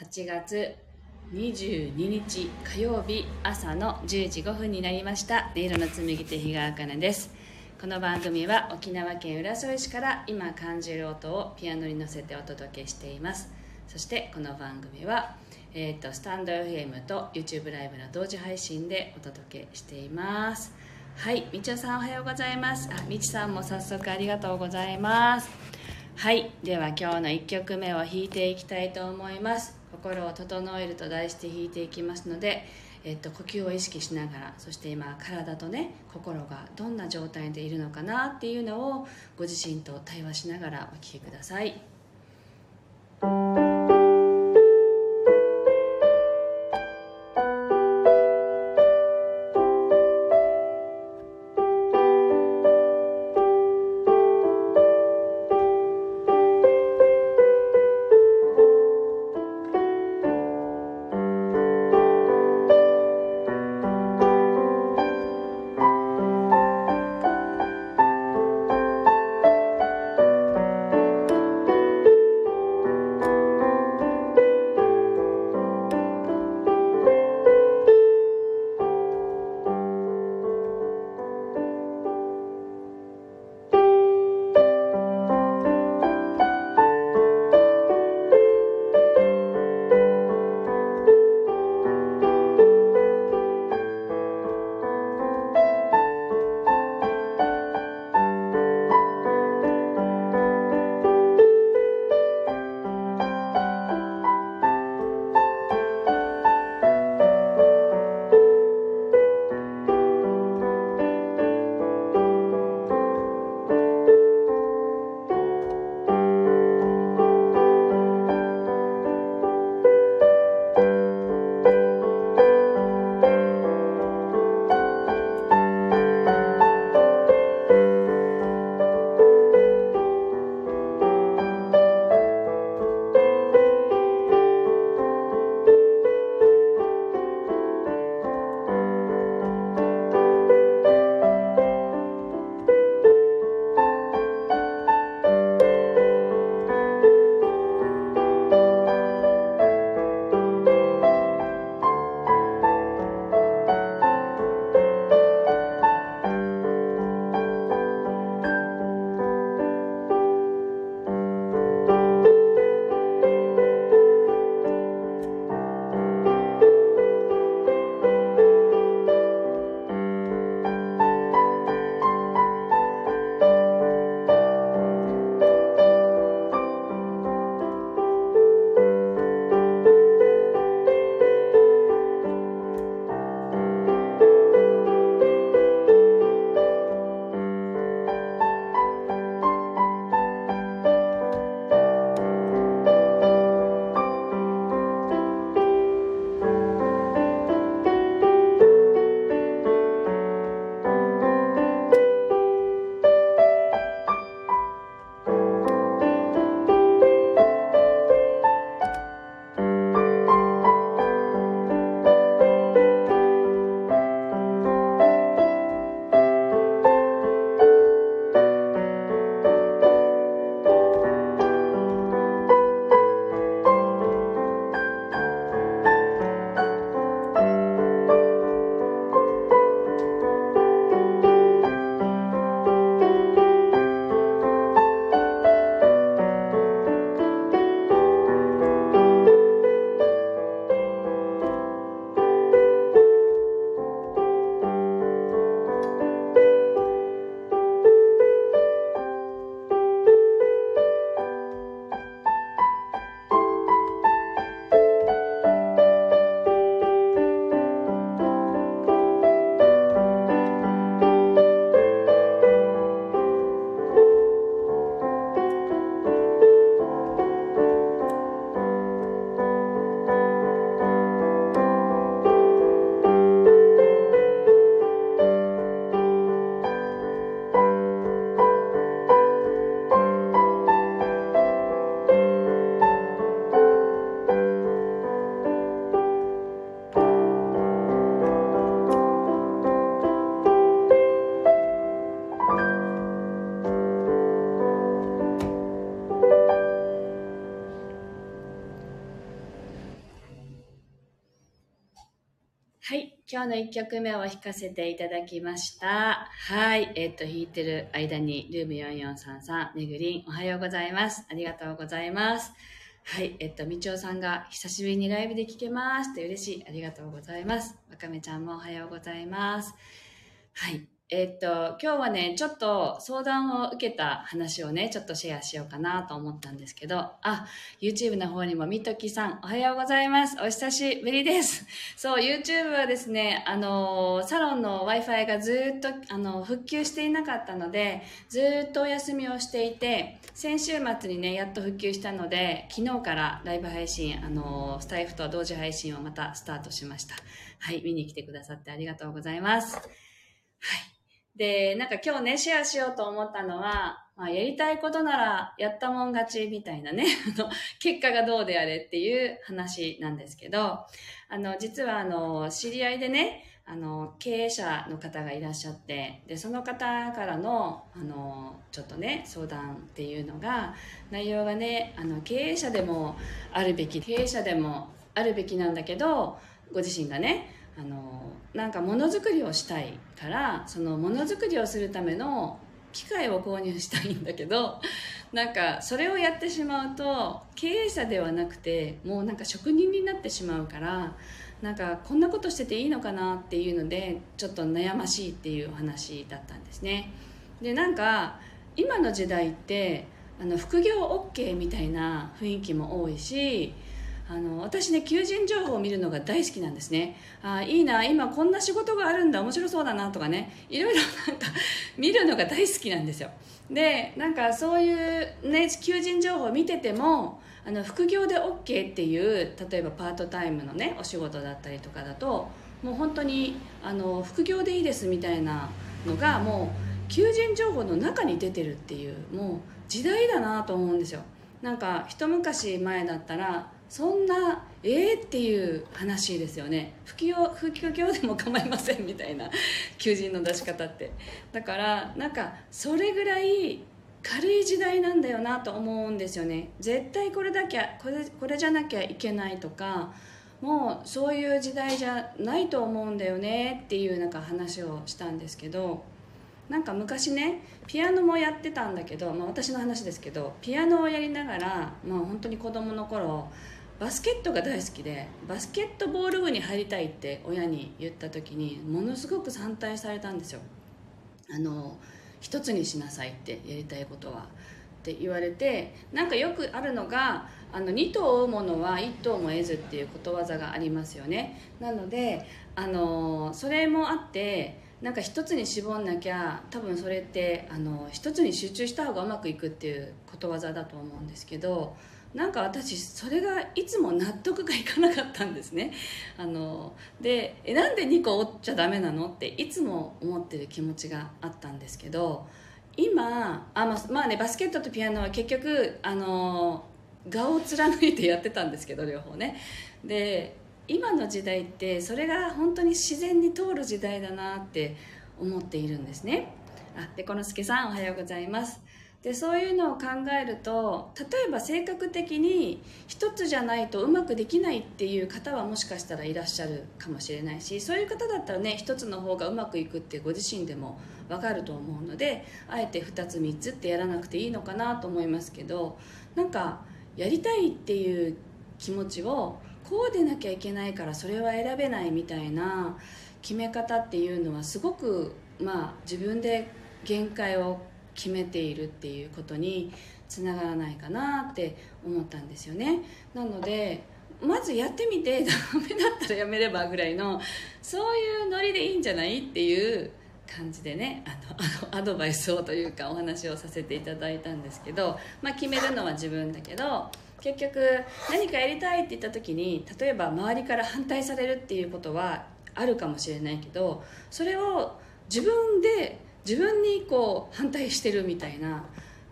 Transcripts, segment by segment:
8月22日火曜日朝の10時5分になりました。音色の紡ぎ手日川茜です。この番組は沖縄県浦添市から今感じる音をピアノに乗せてお届けしています。そしてこの番組は、えーと、スタンド FM と YouTube ライブの同時配信でお届けしています。はいみちおさんおはようございます。あみちさんも早速ありがとうございます。はいでは今日の1曲目を弾いていきたいと思います。心を整えると題して弾いていきますのでえっと、呼吸を意識しながらそして今体とね心がどんな状態でいるのかなっていうのをご自身と対話しながらお聴きください。今日の1曲目を弾かせていただきました。はい。えっ、と、弾いてる間に、ルーム4433、めぐりん、おはようございます。ありがとうございます。はい。えっ、と、みちおさんが、久しぶりにライブで聴けますって嬉しい。ありがとうございます。わかめちゃんもおはようございます。はい。えっと、今日はね、ちょっと相談を受けた話をね、ちょっとシェアしようかなと思ったんですけど、あ、YouTube の方にもみときさん、おはようございます。お久しぶりです。そう、YouTube はですね、あの、サロンの Wi-Fi がずっと、あの、復旧していなかったので、ずっとお休みをしていて、先週末にね、やっと復旧したので、昨日からライブ配信、あの、スタイフと同時配信をまたスタートしました。はい、見に来てくださってありがとうございます。はい。で、なんか今日ね、シェアしようと思ったのは、まあ、やりたいことならやったもん勝ちみたいなね、あの、結果がどうであれっていう話なんですけど、あの、実はあの、知り合いでね、あの、経営者の方がいらっしゃって、で、その方からの、あの、ちょっとね、相談っていうのが、内容がね、あの、経営者でもあるべき、経営者でもあるべきなんだけど、ご自身がね、あのなんかものづくりをしたいからそのものづくりをするための機械を購入したいんだけど なんかそれをやってしまうと経営者ではなくてもうなんか職人になってしまうからなんかこんなことしてていいのかなっていうのでちょっと悩ましいっていうお話だったんですね。でなんか今の時代ってあの副業 OK みたいな雰囲気も多いしあの私ね求人情報を見るのが大好きなんですね。あいいな今こんな仕事があるんだ面白そうだなとかね。いろいろ なんか見るのが大好きなんですよ。でなんかそういうね求人情報を見ててもあの副業で OK っていう例えばパートタイムのねお仕事だったりとかだともう本当にあの副業でいいですみたいなのがもう求人情報の中に出てるっていうもう時代だなと思うんですよ。なんか一昔前だったらそんなええー、っていう話ですよね。副業副業でも構いませんみたいな求人の出し方って。だからなんかそれぐらい軽い時代なんだよなと思うんですよね。絶対これだけこれこれじゃなきゃいけないとかもうそういう時代じゃないと思うんだよねっていうなんか話をしたんですけどなんか昔ねピアノもやってたんだけど、まあ、私の話ですけどピアノをやりながら、まあ、本当に子供の頃バスケットが大好きでバスケットボール部に入りたいって親に言った時にものすごく反対されたんですよ。あの一つにしなさいってやりたいことは。って言われてなんかよくあるのがあの2頭追うものは1頭も得ずっていうことわざがありますよね。なのであのそれもあってなんか一つに絞んなきゃ多分それってあの一つに集中した方がうまくいくっていうことわざだと思うんですけどなんか私それがいつも納得がいかなかったんですね。あのでえなんで2個折っちゃダメなの？っていつも思ってる気持ちがあったんですけど今あ、まあ、まあねバスケットとピアノは結局あの顔を貫いてやってたんですけど両方ね。で今の時代ってそれが本当に自然に通る時代だなって思っているんですね。あでこのすけさんおはようございます。でそういうのを考えると例えば性格的に一つじゃないとうまくできないっていう方はもしかしたらいらっしゃるかもしれないしそういう方だったらね一つの方がうまくいくってご自身でも分かると思うのであえて2つ3つってやらなくていいのかなと思いますけどなんかやりたいっていう気持ちをこうでなきゃいけないからそれは選べないみたいな決め方っていうのはすごくまあ自分で限界を決めているっていうことにつながらないかなって思ったんですよね。なのでまずやってみて ダメだったらやめればぐらいのそういうノリでいいんじゃないっていう感じでねあのあのアドバイスをというかお話をさせていただいたんですけど、まあ、決めるのは自分だけど結局何かやりたいって言った時に例えば周りから反対されるっていうことはあるかもしれないけどそれを自分で自分にこう反対してるみたいな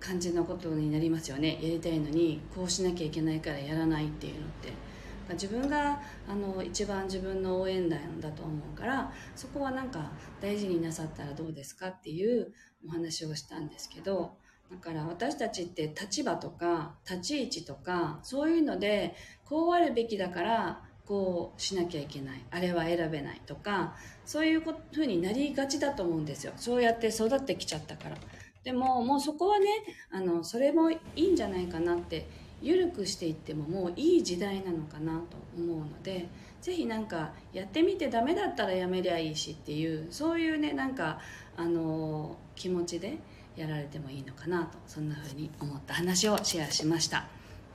感じのことになりますよね。やりたいのにこうしなきゃいけないからやらないっていうのって。自分があの一番自分の応援団だと思うからそこはなんか大事になさったらどうですかっていうお話をしたんですけどだから私たちって立場とか立ち位置とかそういうのでこうあるべきだからこうしなきゃいけない。あれは選べないとかそういうふうになりがちだと思うんですよ。そうやって育ってきちゃったから。でももうそこはねあのそれもいいんじゃないかなって緩くしていってももういい時代なのかなと思うのでぜひなんかやってみてダメだったらやめりゃいいしっていうそういうねなんかあの気持ちでやられてもいいのかなとそんな風に思った話をシェアしました。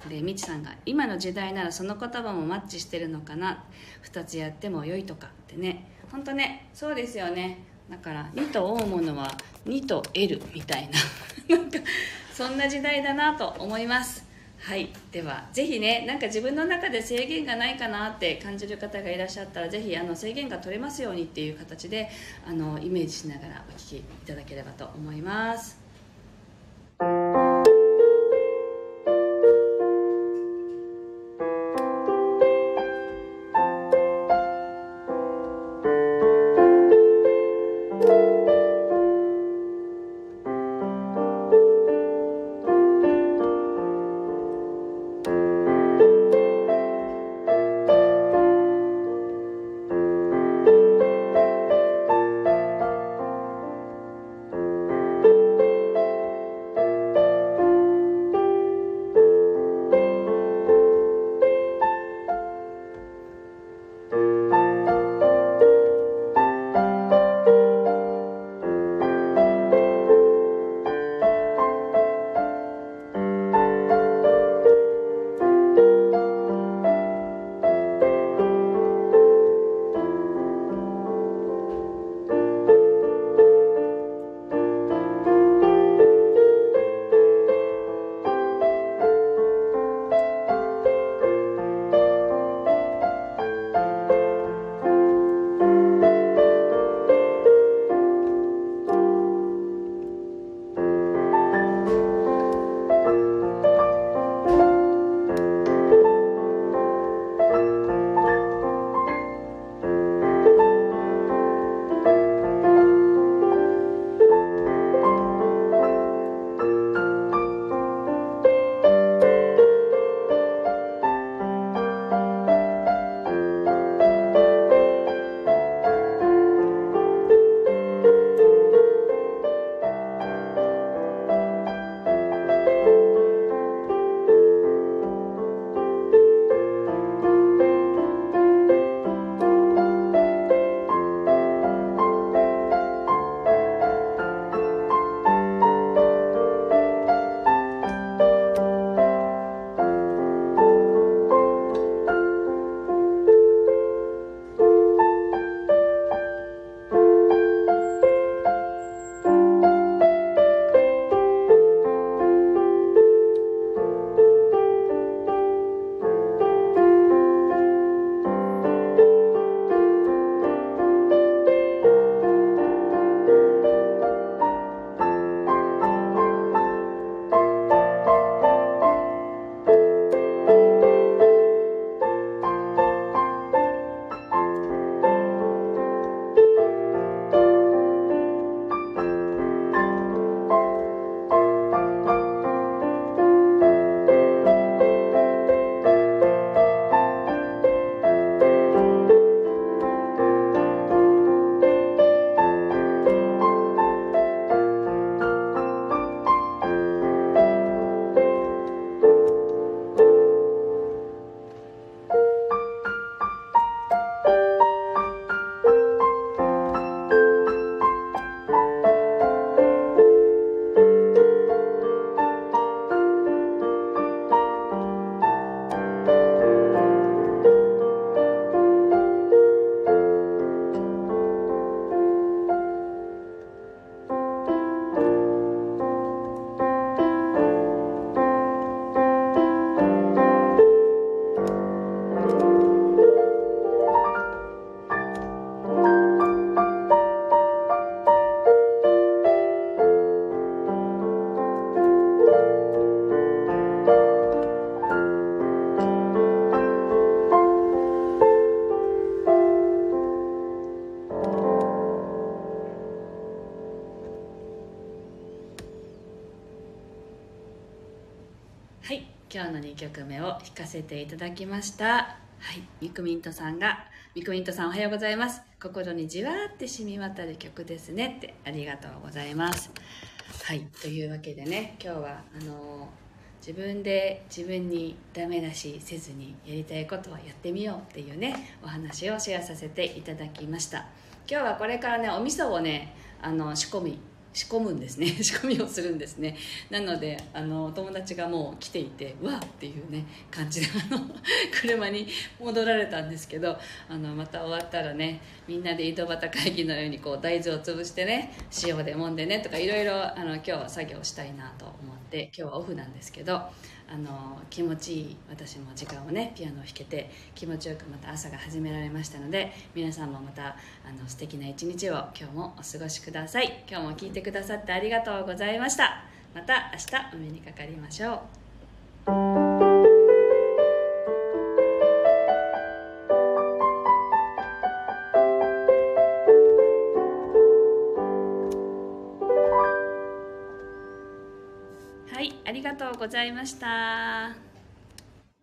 でみちさんが「今の時代ならその言葉もマッチしてるのかな？2つやっても良いとか」ってね。本当ねそうですよね。だから2と追うものは2と得るみたいな。なんかそんな時代だなと思います。はい。ではぜひねなんか自分の中で制限がないかなって感じる方がいらっしゃったらぜひあの制限が取れますようにっていう形であのイメージしながらお聞きいただければと思います。曲目を弾かせていただきました。はい。ミクミントさんがミクミントさんおはようございます。心にじわーって染み渡る曲ですねってありがとうございます。はい。というわけでね今日はあの自分で自分にダメ出しせずにやりたいことはやってみようっていうねお話をシェアさせていただきました。今日はこれからねお味噌をねあの仕込み仕込むんですね。仕込みをするんですね。なのであの友達がもう来ていてうわっていうね感じであの 車に戻られたんですけどあのまた終わったらねみんなで井戸端会議のようにこう大豆を潰してね塩で揉んでねとかいろいろ今日は作業したいなと思って今日はオフなんですけどあの気持ちいい私も時間をねピアノを弾けて気持ちよくまた朝が始められましたので皆さんもまたあの素敵な一日を今日もお過ごしください。今日も聴いてくださってありがとうございました。また明日お目にかかりましょう。ございました。